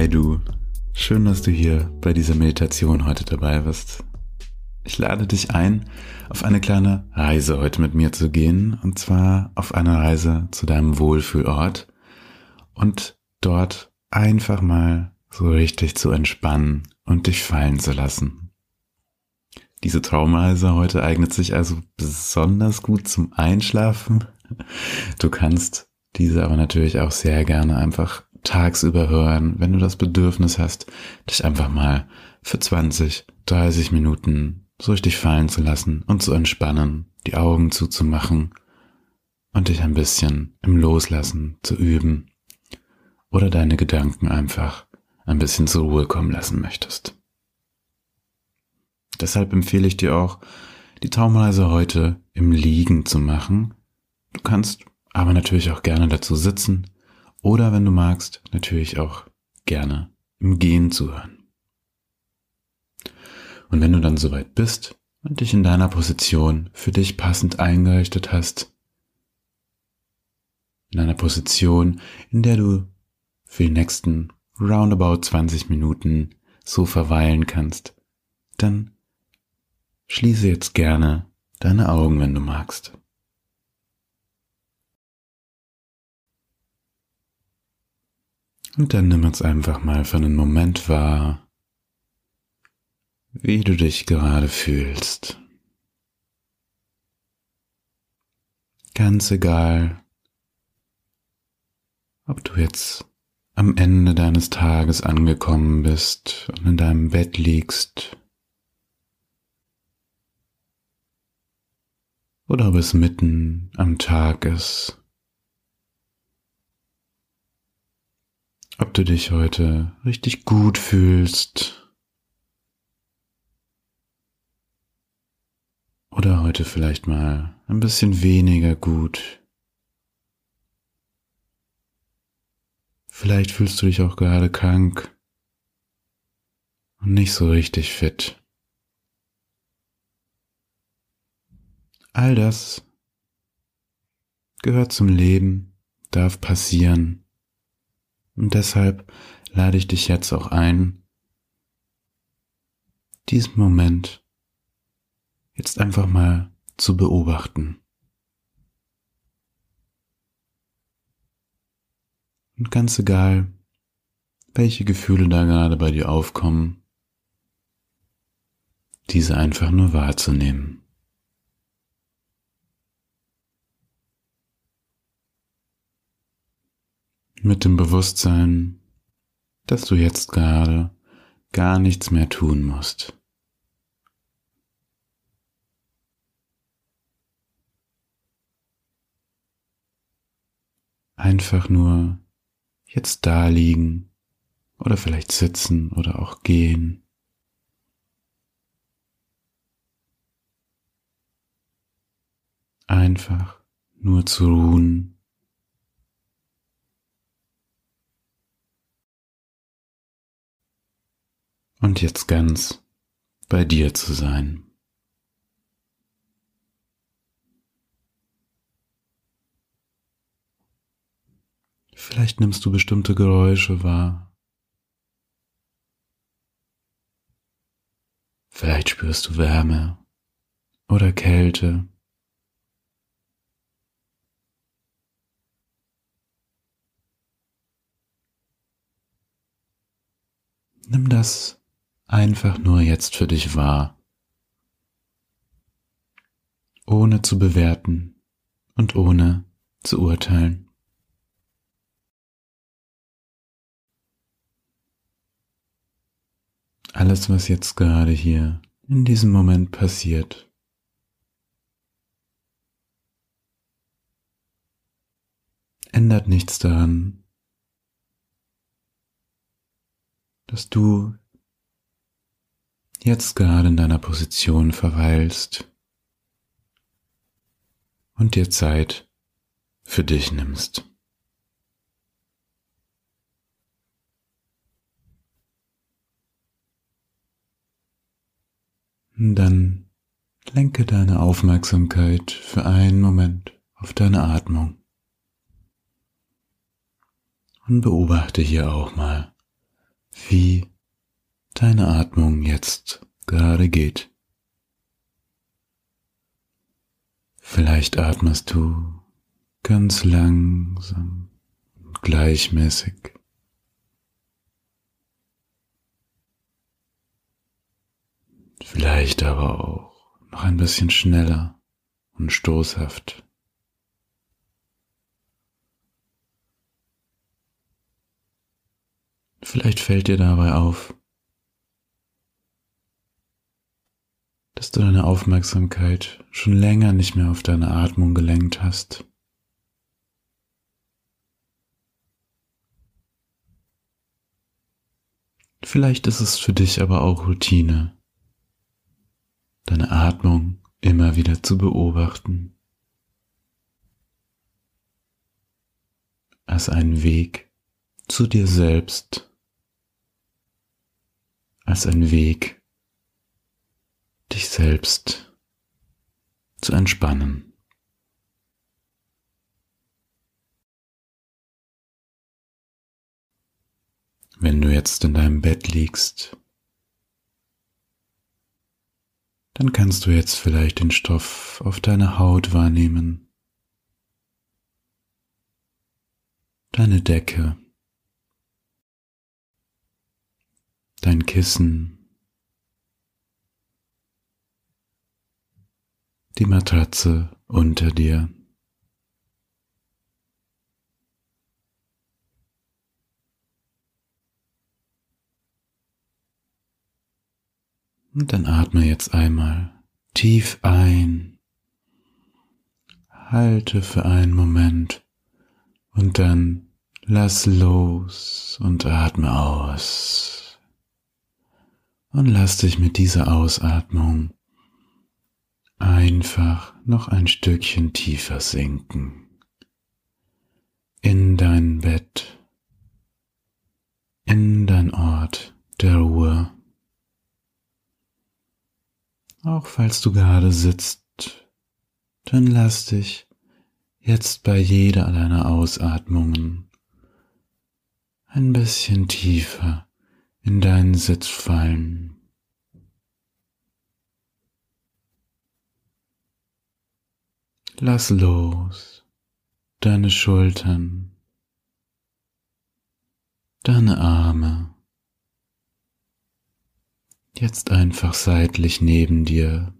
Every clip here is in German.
Hi du, schön, dass du hier bei dieser Meditation heute dabei bist. Ich lade dich ein, auf eine kleine Reise heute mit mir zu gehen, und zwar auf eine Reise zu deinem Wohlfühlort und dort einfach mal so richtig zu entspannen und dich fallen zu lassen. Diese Traumreise heute eignet sich also besonders gut zum Einschlafen. Du kannst diese aber natürlich auch sehr gerne einfach tagsüber hören, wenn du das Bedürfnis hast, dich einfach mal für 20, 30 Minuten so richtig fallen zu lassen und zu entspannen, die Augen zuzumachen und dich ein bisschen im Loslassen zu üben oder deine Gedanken einfach ein bisschen zur Ruhe kommen lassen möchtest. Deshalb empfehle ich dir auch, die Traumreise heute im Liegen zu machen. Du kannst aber natürlich auch gerne dazu sitzen oder wenn du magst, natürlich auch gerne im Gehen zuhören. Und wenn du dann soweit bist und dich in deiner Position für dich passend eingerichtet hast, in einer Position, in der du für die nächsten roundabout 20 Minuten so verweilen kannst, dann schließe jetzt gerne deine Augen, wenn du magst. Und dann nimm uns einfach mal für einen Moment wahr, wie du dich gerade fühlst. Ganz egal, ob du jetzt am Ende deines Tages angekommen bist und in deinem Bett liegst, oder ob es mitten am Tag ist ob du dich heute richtig gut fühlst oder heute vielleicht mal ein bisschen weniger gut. Vielleicht fühlst du dich auch gerade krank und nicht so richtig fit. All das gehört zum Leben, darf passieren. Und deshalb lade ich dich jetzt auch ein, diesen Moment jetzt einfach mal zu beobachten. Und ganz egal, welche Gefühle da gerade bei dir aufkommen, diese einfach nur wahrzunehmen. Mit dem Bewusstsein, dass du jetzt gerade gar nichts mehr tun musst. Einfach nur jetzt da liegen oder vielleicht sitzen oder auch gehen. Einfach nur zu ruhen und jetzt ganz bei dir zu sein. Vielleicht nimmst du bestimmte Geräusche wahr. Vielleicht spürst du Wärme oder Kälte. Nimm das einfach nur jetzt für dich wahr, ohne zu bewerten und ohne zu urteilen. Alles, was jetzt gerade hier in diesem Moment passiert, ändert nichts daran, dass du jetzt gerade in deiner Position verweilst und dir Zeit für dich nimmst. Dann lenke deine Aufmerksamkeit für einen Moment auf deine Atmung und beobachte hier auch mal, wie deine Atmung jetzt gerade geht. Vielleicht atmest du ganz langsam und gleichmäßig. Vielleicht aber auch noch ein bisschen schneller und stoßhaft. Vielleicht fällt dir dabei auf, dass du deine Aufmerksamkeit schon länger nicht mehr auf deine Atmung gelenkt hast. Vielleicht ist es für dich aber auch Routine, deine Atmung immer wieder zu beobachten, als einen Weg zu dir selbst als ein Weg, dich selbst zu entspannen. Wenn du jetzt in deinem Bett liegst, dann kannst du jetzt vielleicht den Stoff auf deiner Haut wahrnehmen, deine Decke, dein Kissen, die Matratze unter dir. Und dann atme jetzt einmal tief ein, halte für einen Moment und dann lass los und atme aus. Und lass dich mit dieser Ausatmung einfach noch ein Stückchen tiefer sinken in dein Bett, in dein Ort der Ruhe. Auch falls du gerade sitzt, dann lass dich jetzt bei jeder deiner Ausatmungen ein bisschen tiefer in deinen Sitz fallen. Lass los deine Schultern, deine Arme, jetzt einfach seitlich neben dir.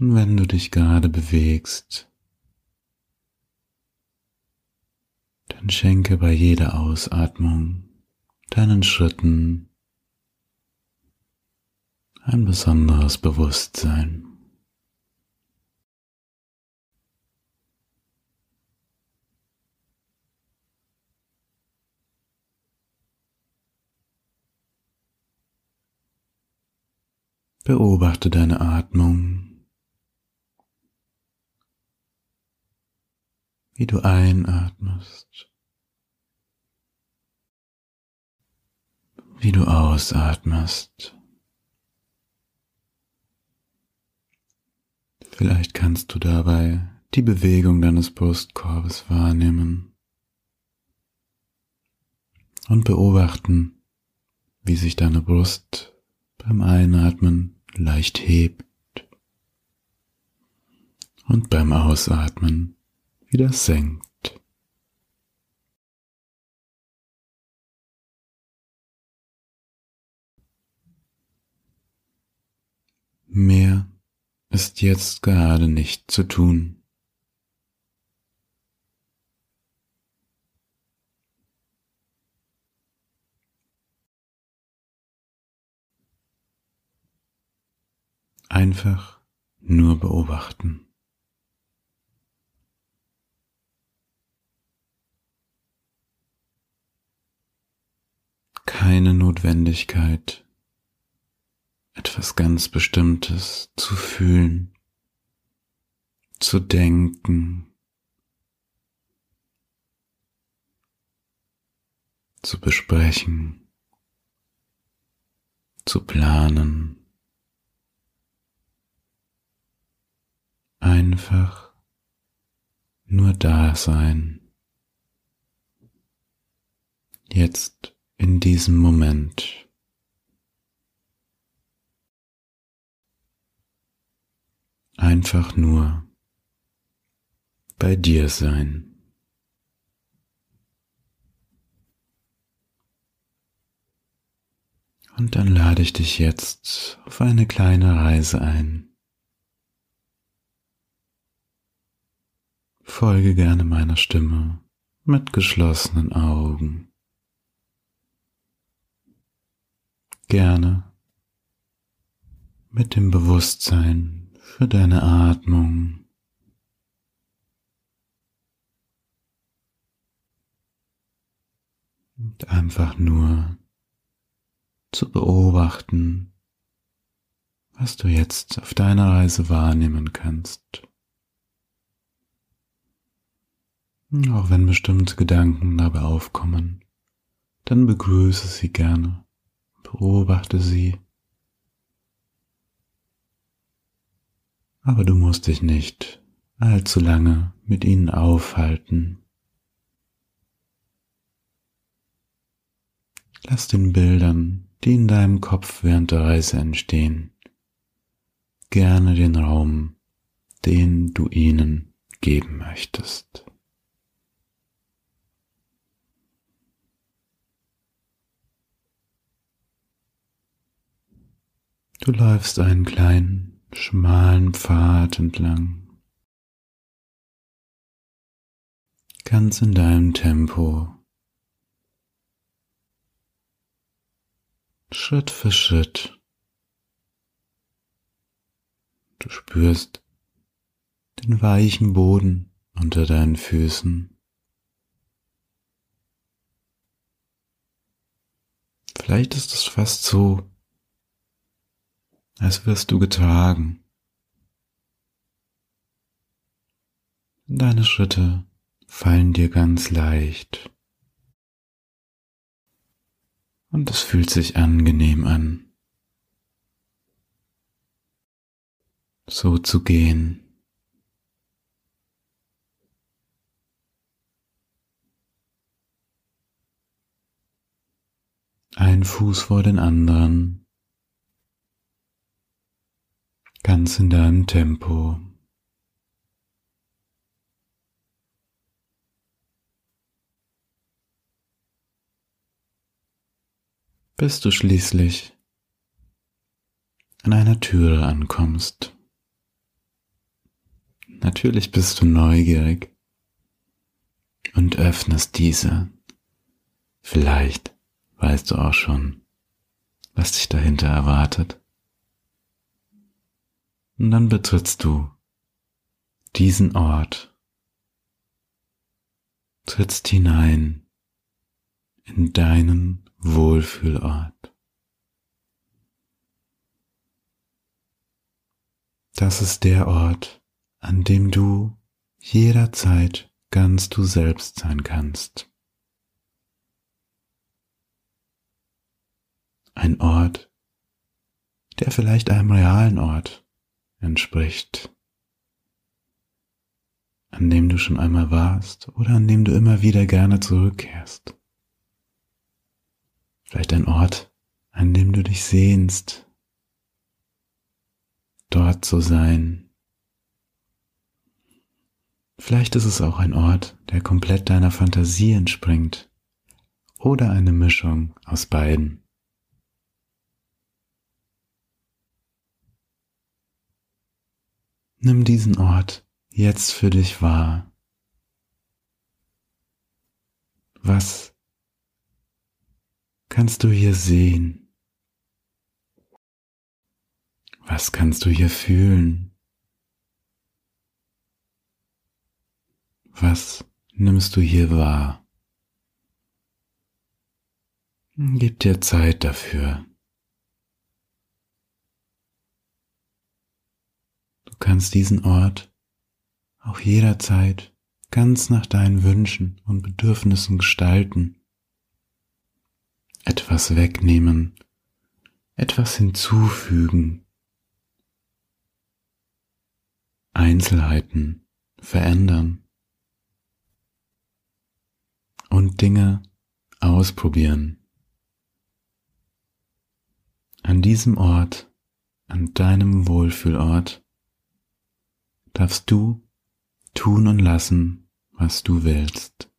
Und wenn du dich gerade bewegst, dann schenke bei jeder Ausatmung deinen Schritten ein besonderes Bewusstsein. Beobachte deine Atmung, wie du einatmest, wie du ausatmest. Vielleicht kannst du dabei die Bewegung deines Brustkorbes wahrnehmen und beobachten, wie sich deine Brust beim Einatmen leicht hebt und beim Ausatmen wieder senkt. Mehr ist jetzt gerade nicht zu tun. Einfach nur beobachten. Keine Notwendigkeit, etwas ganz Bestimmtes zu fühlen, zu denken, zu besprechen, zu planen. Einfach nur da sein. Jetzt in diesem Moment. Einfach nur bei dir sein. Und dann lade ich dich jetzt auf eine kleine Reise ein. Folge gerne meiner Stimme mit geschlossenen Augen. Gerne mit dem Bewusstsein für deine Atmung. Und einfach nur zu beobachten, was du jetzt auf deiner Reise wahrnehmen kannst. Auch wenn bestimmte Gedanken dabei aufkommen, dann begrüße sie gerne, beobachte sie. Aber du musst dich nicht allzu lange mit ihnen aufhalten. Lass den Bildern, die in deinem Kopf während der Reise entstehen, gerne den Raum, den du ihnen geben möchtest. Du läufst einen kleinen, schmalen Pfad entlang. Ganz in deinem Tempo. Schritt für Schritt. Du spürst den weichen Boden unter deinen Füßen. Vielleicht ist es fast so, als wirst du getragen. Deine Schritte fallen dir ganz leicht. Und es fühlt sich angenehm an, so zu gehen. Ein Fuß vor den anderen ganz in deinem Tempo. bis du schließlich an einer Türe ankommst. Natürlich bist du neugierig und öffnest diese. Vielleicht weißt du auch schon, was dich dahinter erwartet. Und dann betrittst du diesen Ort, trittst hinein in deinen Wohlfühlort. Das ist der Ort, an dem du jederzeit ganz du selbst sein kannst. Ein Ort, der vielleicht einem realen Ort entspricht, an dem du schon einmal warst oder an dem du immer wieder gerne zurückkehrst. Vielleicht ein Ort, an dem du dich sehnst, dort zu sein. Vielleicht ist es auch ein Ort, der komplett deiner Fantasie entspringt oder eine Mischung aus beiden. Nimm diesen Ort jetzt für dich wahr. Was kannst du hier sehen? Was kannst du hier fühlen? Was nimmst du hier wahr? Gib dir Zeit dafür. Kannst diesen Ort auch jederzeit ganz nach deinen Wünschen und Bedürfnissen gestalten. Etwas wegnehmen, etwas hinzufügen, Einzelheiten verändern und Dinge ausprobieren. An diesem Ort, an deinem Wohlfühlort, darfst du tun und lassen, was du willst.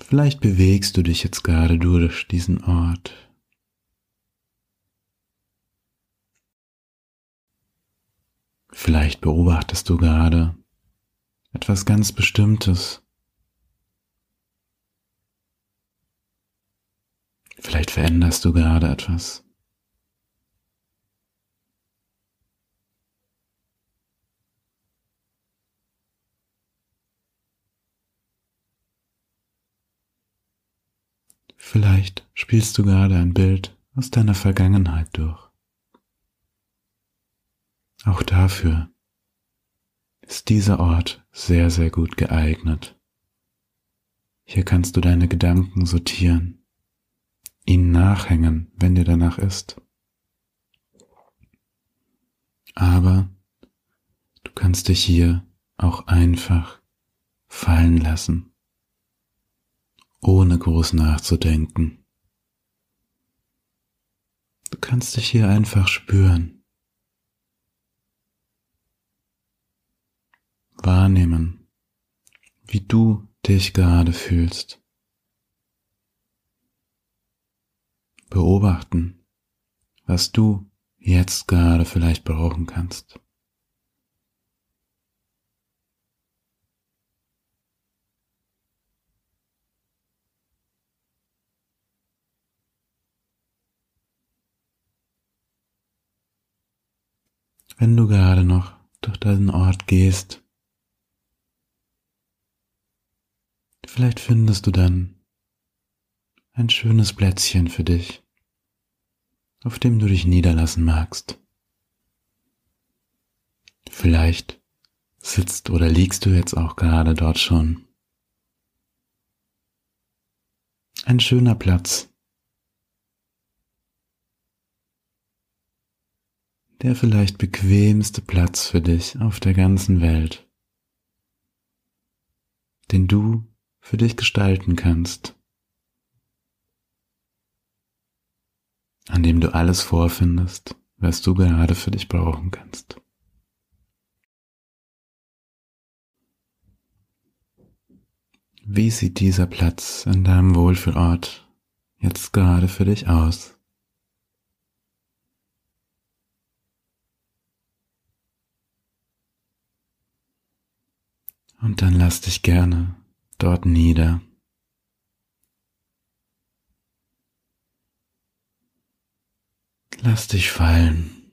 Vielleicht bewegst du dich jetzt gerade durch diesen Ort. Vielleicht beobachtest du gerade etwas ganz Bestimmtes. Vielleicht veränderst du gerade etwas. Vielleicht spielst du gerade ein Bild aus deiner Vergangenheit durch. Auch dafür ist dieser Ort sehr, sehr gut geeignet. Hier kannst du deine Gedanken sortieren, ihnen nachhängen, wenn dir danach ist. Aber du kannst dich hier auch einfach fallen lassen, ohne groß nachzudenken. Du kannst dich hier einfach spüren. wahrnehmen, wie du dich gerade fühlst. Beobachten, was du jetzt gerade vielleicht brauchen kannst. Wenn du gerade noch durch diesen Ort gehst, Vielleicht findest du dann ein schönes Plätzchen für dich, auf dem du dich niederlassen magst. Vielleicht sitzt oder liegst du jetzt auch gerade dort schon. Ein schöner Platz, der vielleicht bequemste Platz für dich auf der ganzen Welt, den du für dich gestalten kannst, an dem du alles vorfindest, was du gerade für dich brauchen kannst. Wie sieht dieser Platz an deinem Wohlfühlort jetzt gerade für dich aus? Und dann lass dich gerne dort nieder. Lass dich fallen.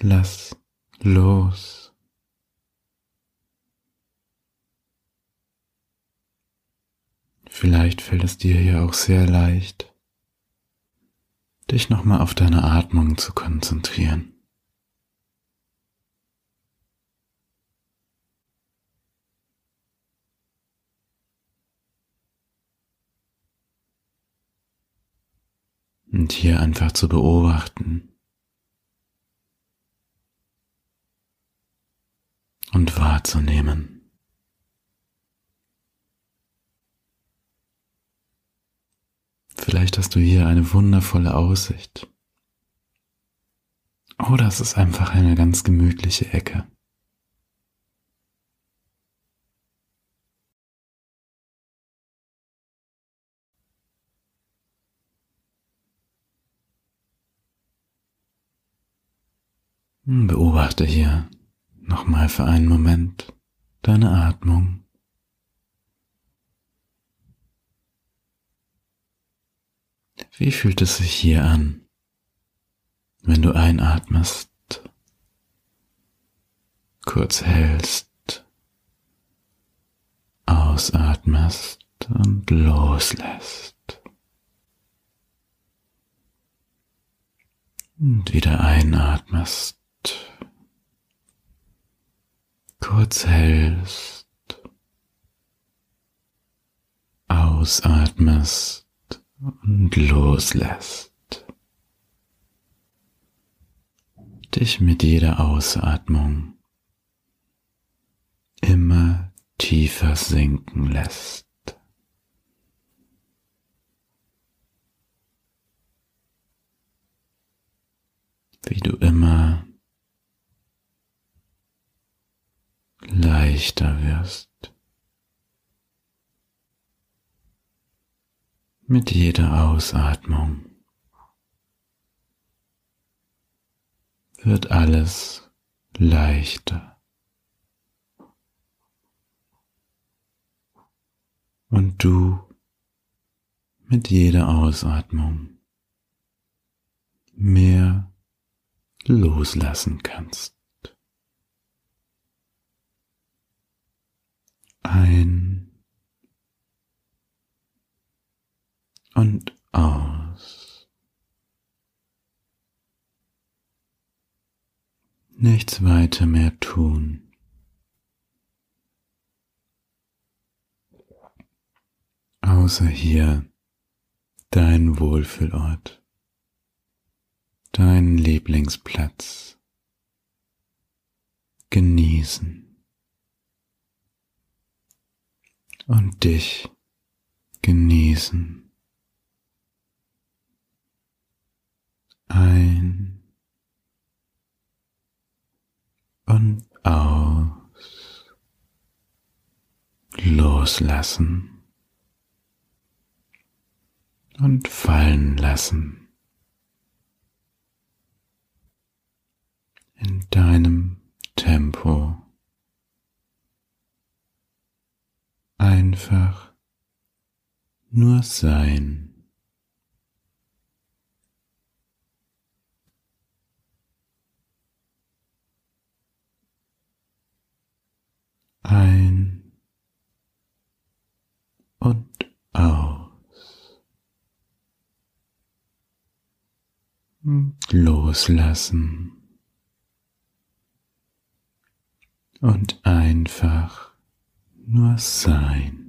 Lass los. Vielleicht fällt es dir hier auch sehr leicht, dich nochmal auf deine Atmung zu konzentrieren. Und hier einfach zu beobachten und wahrzunehmen. Vielleicht hast du hier eine wundervolle Aussicht. Oder es ist einfach eine ganz gemütliche Ecke. Beobachte hier nochmal für einen Moment deine Atmung. Wie fühlt es sich hier an, wenn du einatmest, kurz hältst, ausatmest und loslässt? Und wieder einatmest kurz hältst, ausatmest und loslässt. dich mit jeder Ausatmung immer tiefer sinken lässt. Wie du immer leichter wirst. Mit jeder Ausatmung wird alles leichter. Und du mit jeder Ausatmung mehr loslassen kannst. Ein und aus. Nichts weiter mehr tun. Außer hier dein Wohlfühlort, dein Lieblingsplatz. Genießen. Und dich genießen. ein und aus, loslassen und fallen lassen in deinem Tempo. Einfach nur sein. ein und aus. Loslassen und einfach nur sein.